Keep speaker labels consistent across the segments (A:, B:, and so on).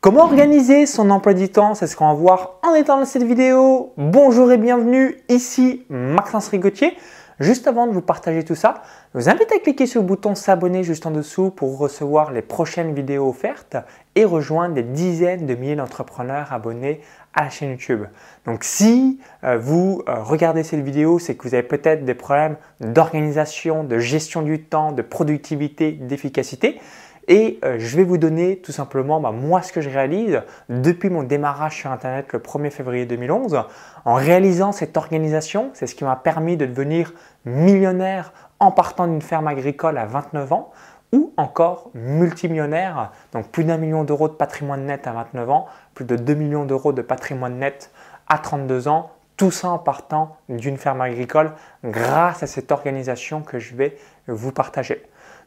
A: Comment organiser son emploi du temps? C'est ce qu'on va voir en étant dans cette vidéo. Bonjour et bienvenue, ici Maxence Rigotier. Juste avant de vous partager tout ça, je vous invite à cliquer sur le bouton s'abonner juste en dessous pour recevoir les prochaines vidéos offertes et rejoindre des dizaines de milliers d'entrepreneurs abonnés à la chaîne YouTube. Donc si euh, vous euh, regardez cette vidéo, c'est que vous avez peut-être des problèmes d'organisation, de gestion du temps, de productivité, d'efficacité. Et euh, je vais vous donner tout simplement bah, moi ce que je réalise depuis mon démarrage sur Internet le 1er février 2011. En réalisant cette organisation, c'est ce qui m'a permis de devenir millionnaire en partant d'une ferme agricole à 29 ans ou encore multimillionnaire, donc plus d'un million d'euros de patrimoine net à 29 ans, plus de 2 millions d'euros de patrimoine net à 32 ans, tout ça en partant d'une ferme agricole grâce à cette organisation que je vais vous partager.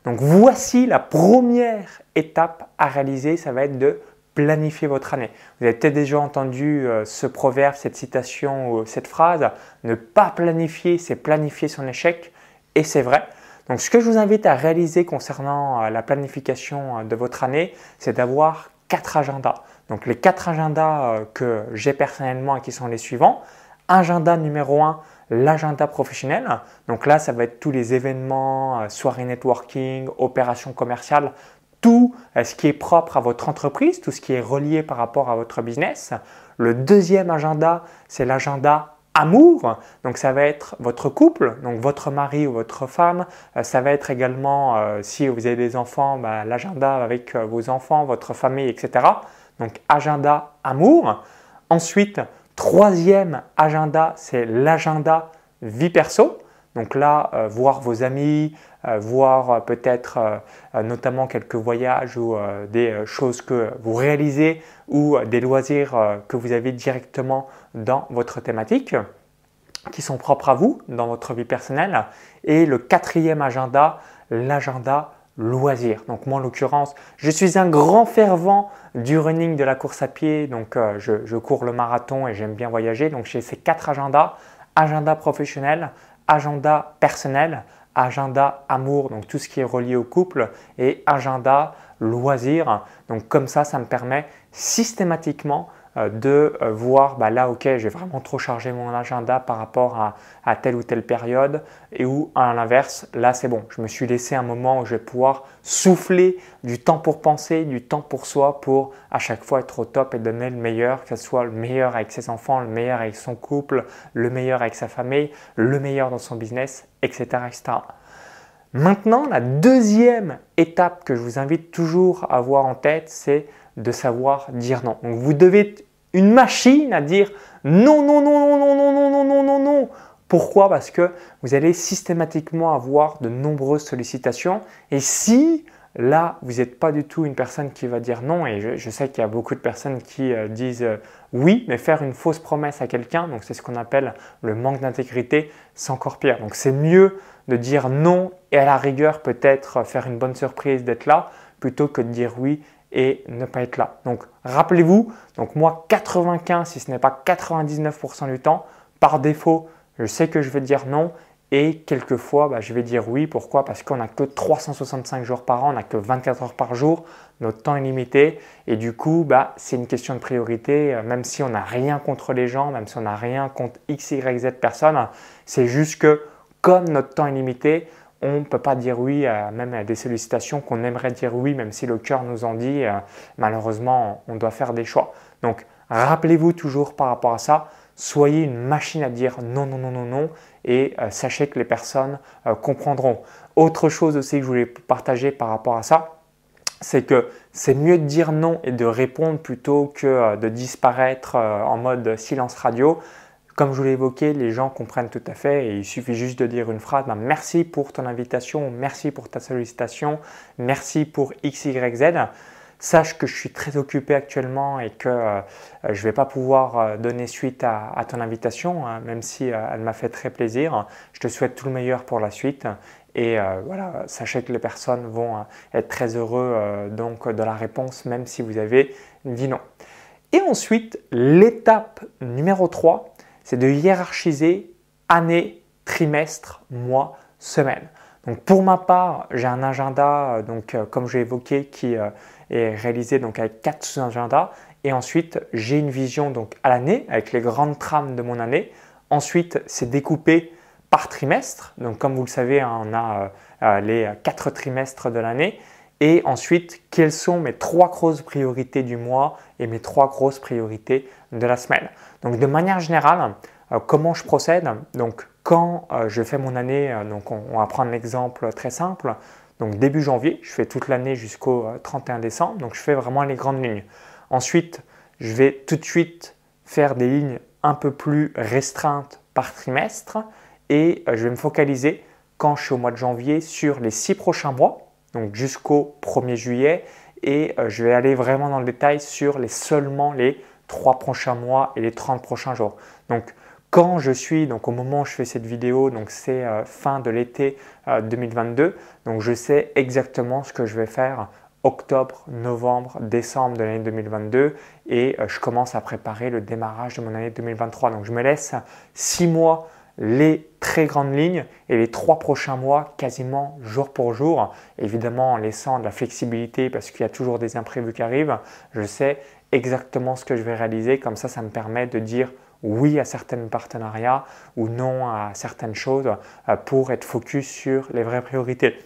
A: Donc voici la première étape à réaliser, ça va être de planifier votre année. Vous avez peut-être déjà entendu euh, ce proverbe, cette citation ou cette phrase, ne pas planifier, c'est planifier son échec, et c'est vrai. Donc ce que je vous invite à réaliser concernant euh, la planification euh, de votre année, c'est d'avoir quatre agendas. Donc les quatre agendas que j'ai personnellement et qui sont les suivants. Agenda numéro 1, l'agenda professionnel. Donc là, ça va être tous les événements, euh, soirées networking, opérations commerciales, tout euh, ce qui est propre à votre entreprise, tout ce qui est relié par rapport à votre business. Le deuxième agenda, c'est l'agenda amour. Donc ça va être votre couple, donc votre mari ou votre femme. Euh, ça va être également, si vous avez des enfants, bah, l'agenda avec vos enfants, votre famille, etc. Donc agenda amour. Ensuite, Troisième agenda, c'est l'agenda vie perso. Donc là, euh, voir vos amis, euh, voir euh, peut-être notamment quelques voyages ou des choses que vous réalisez ou des loisirs que vous avez directement dans votre thématique qui sont propres à vous dans votre vie personnelle. Et le quatrième agenda, l'agenda loisir. Donc moi en l'occurrence, je suis un grand fervent du running de la course à pied. Donc euh, je, cours le marathon et j'aime bien voyager. Donc j'ai ces quatre agendas. Agenda professionnel, agenda personnel, agenda amour, donc tout ce qui est relié au couple, et agenda loisir. Donc comme ça, ça me permet systématiquement de euh, voir bah là ok j'ai vraiment trop chargé mon agenda par rapport à, telle ou telle période et où à l'inverse là c'est bon je me suis laissé un moment où je vais pouvoir souffler du temps pour penser du temps pour soi pour à chaque fois être au top et donner le meilleur que ce soit le meilleur avec ses enfants le meilleur avec son couple le meilleur avec sa famille le meilleur dans son business etc etc Maintenant, la deuxième étape que je vous invite toujours à avoir en tête, c'est de savoir dire non. Donc vous devez être une machine à dire non, non, non, non, non, non, non, non, non, non, non. Pourquoi Parce que vous allez systématiquement avoir de nombreuses sollicitations. Et si là, vous n'êtes pas du tout une personne qui va dire non, et je, sais qu'il y a beaucoup de personnes qui disent oui, mais faire une fausse promesse à quelqu'un, donc c'est ce qu'on appelle le manque d'intégrité, c'est encore pire. Donc c'est mieux de dire non et à la rigueur peut-être faire une bonne surprise d'être là, plutôt que de dire oui et ne pas être là. Donc rappelez-vous, donc moi 95 si ce n'est pas 99% du temps, par défaut, je sais que je vais dire non et quelquefois bah, je vais dire oui. Pourquoi? Parce qu'on n'a que 365 jours par an, on n'a que 24 heures par jour, notre temps est limité et du coup bah, c'est une question de priorité, euh, même si on n'a rien contre les gens, même si on n'a rien contre X, Y, Z personnes, c'est juste que comme notre temps est limité, on ne peut pas dire oui même à des sollicitations qu'on aimerait dire oui, même si le cœur nous en dit. Euh, malheureusement, on doit faire des choix. Donc, rappelez-vous toujours par rapport à ça, soyez une machine à dire non, non, non, non, non, et euh, sachez que les personnes euh, comprendront. Autre chose aussi que je voulais partager par rapport à ça, c'est que c'est mieux de dire non et de répondre plutôt que de disparaître en mode silence radio. Comme je vous l'ai évoqué, les gens comprennent tout à fait et il suffit juste de dire une phrase ben, merci pour ton invitation, merci pour ta sollicitation, merci pour X, Y, Z. Sache que je suis très occupé actuellement et que euh, je ne vais pas pouvoir euh, donner suite à, ton invitation, hein, même si euh, elle m'a fait très plaisir. Je te souhaite tout le meilleur pour la suite et voilà, sachez que les personnes vont être très heureux donc de la réponse, même si vous avez dit non. Et ensuite, l'étape numéro 3, c'est de hiérarchiser année, trimestre, mois, semaine. Donc pour ma part, j'ai un agenda, euh, donc euh, comme j'ai évoqué, qui euh, est réalisé donc avec quatre sous-agendas. Et ensuite, j'ai une vision donc à l'année avec les grandes trames de mon année. Ensuite, c'est découpé par trimestre. Donc, comme vous le savez, on a les quatre trimestres de l'année. Et ensuite, quelles sont mes trois grosses priorités du mois et mes trois grosses priorités de la semaine? Donc, de manière générale, euh, comment je procède? Donc, quand je fais mon année, donc on, va prendre l'exemple très simple. Donc, début janvier, je fais toute l'année jusqu'au 31 décembre. Donc, je fais vraiment les grandes lignes. Ensuite, je vais tout de suite faire des lignes un peu plus restreintes par trimestre et euh, je vais me focaliser quand je suis au mois de janvier sur les six prochains mois, donc jusqu'au 1er juillet, et euh, je vais aller vraiment dans le détail sur les seulement les trois prochains mois et les 30 prochains jours. Donc quand je suis, donc au moment où je fais cette vidéo, donc c'est euh, fin de l'été 2022, donc je sais exactement ce que je vais faire octobre, novembre, décembre de l'année 2022 et je commence à préparer le démarrage de mon année 2023. Donc je me laisse six mois les très grandes lignes et les trois prochains mois quasiment jour pour jour, évidemment en laissant de la flexibilité parce qu'il y a toujours des imprévus qui arrivent. Je sais exactement ce que je vais réaliser, comme ça ça me permet de dire oui à certains partenariats ou non à certaines choses euh, pour être focus sur les vraies priorités.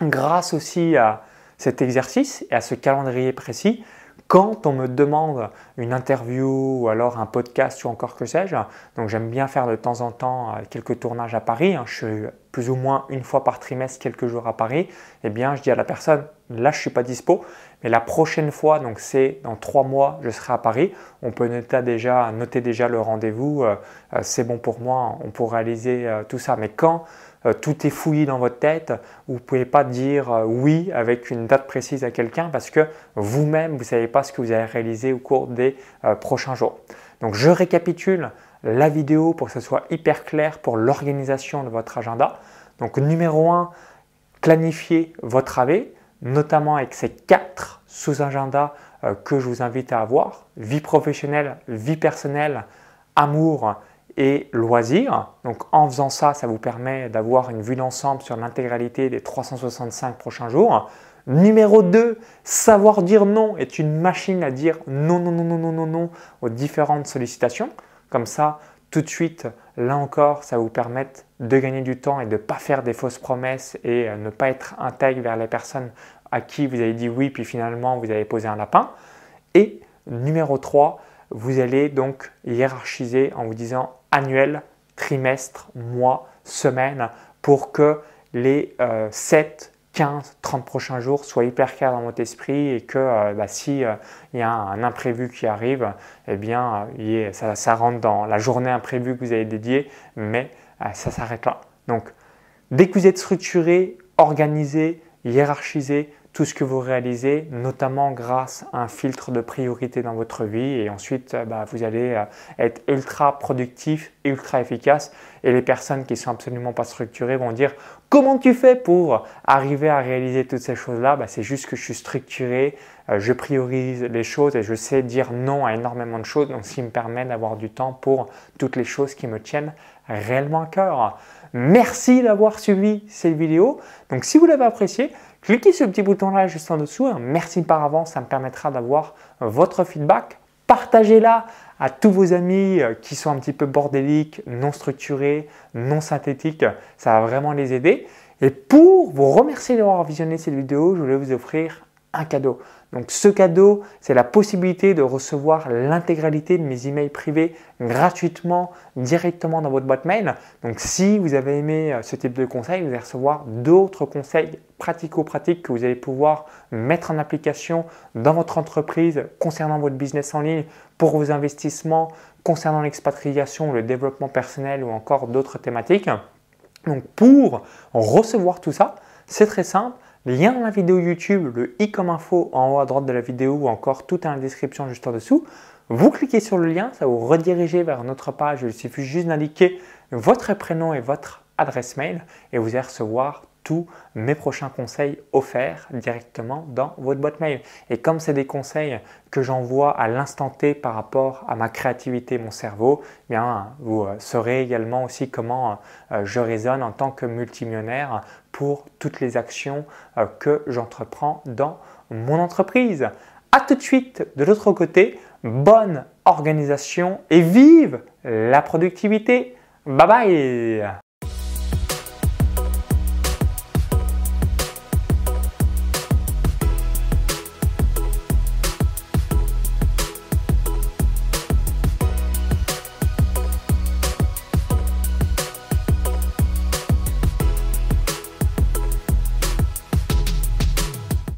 A: Grâce aussi à cet exercice et à ce calendrier précis, quand on me demande une interview ou alors un podcast ou encore que sais-je, donc j'aime bien faire de temps en temps euh, quelques tournages à Paris, hein, je suis plus ou moins une fois par trimestre quelques jours à Paris, eh bien je dis à la personne, là je suis pas dispo, mais la prochaine fois, donc c'est dans trois mois, je serai à Paris, on peut noter déjà, le rendez-vous, euh, euh, c'est bon pour moi, on peut réaliser tout ça, mais quand euh, tout est fouillé dans votre tête. Vous ne pouvez pas dire euh, oui avec une date précise à quelqu'un parce que vous-même, vous ne savez pas ce que vous allez réaliser au cours des euh, prochains jours. Donc je récapitule la vidéo pour que ce soit hyper clair pour l'organisation de votre agenda. Donc numéro 1, planifiez votre AV, notamment avec ces quatre sous-agendas que je vous invite à avoir. Vie professionnelle, vie personnelle, amour et loisirs. Donc en faisant ça, ça vous permet d'avoir une vue d'ensemble sur l'intégralité des 365 prochains jours. Numéro 2, savoir dire non est une machine à dire non, non, non, non, non, non, non aux différentes sollicitations. Comme ça, tout de suite, là encore, ça vous permet de gagner du temps et de ne pas faire des fausses promesses et euh, ne pas être intègre vers les personnes à qui vous avez dit oui, puis finalement vous avez posé un lapin. Et numéro 3, vous allez donc hiérarchiser en vous disant annuel, trimestre, mois, semaine pour que les 7, 15, 30 prochains jours soient hyper clairs dans votre esprit et que euh, bah, si euh, il y a un imprévu qui arrive, eh bien euh, ça, ça, rentre dans la journée imprévue que vous avez dédiée, mais ça s'arrête là. Donc dès que vous êtes structuré, organisé, hiérarchisé, tout ce que vous réalisez, notamment grâce à un filtre de priorité dans votre vie. Et ensuite, euh, bah, vous allez euh, être ultra productif, ultra efficace. Et les personnes qui sont absolument pas structurées vont dire comment tu fais pour arriver à réaliser toutes ces choses-là? Bah, C'est juste que je suis structuré, euh, je priorise les choses et je sais dire non à énormément de choses. Donc, ce qui me permet d'avoir du temps pour toutes les choses qui me tiennent réellement à cœur. Merci d'avoir suivi cette vidéo. Donc, si vous l'avez apprécié, Cliquez sur le petit bouton là juste en dessous. Merci par avance, ça me permettra d'avoir votre feedback. Partagez-la à tous vos amis euh, qui sont un petit peu bordéliques, non structurés, non synthétiques. Ça va vraiment les aider. Et pour vous remercier d'avoir visionné cette vidéo, je voulais vous offrir un cadeau. Donc ce cadeau, c'est la possibilité de recevoir l'intégralité de mes emails privés gratuitement, directement dans votre boîte mail. Donc si vous avez aimé euh, ce type de conseil, vous allez recevoir d'autres conseils pratico-pratiques que vous allez pouvoir mettre en application dans votre entreprise concernant votre business en ligne, pour vos investissements, concernant l'expatriation, le développement personnel ou encore d'autres thématiques. Donc pour recevoir tout ça, c'est très simple lien dans la vidéo YouTube, le i comme info en haut à droite de la vidéo ou encore tout est en description juste en dessous. Vous cliquez sur le lien, ça vous redirige vers notre page. Il suffit juste d'indiquer votre prénom et votre adresse mail et vous allez recevoir tous mes prochains conseils offerts directement dans votre boîte mail. Et comme c'est des conseils que j'envoie à l'instant T par rapport à ma créativité, mon cerveau, eh bien vous euh, saurez également aussi comment euh, je raisonne en tant que multimillionnaire pour toutes les actions euh, que j'entreprends dans mon entreprise. A tout de suite de l'autre côté, bonne organisation et vive la productivité. Bye bye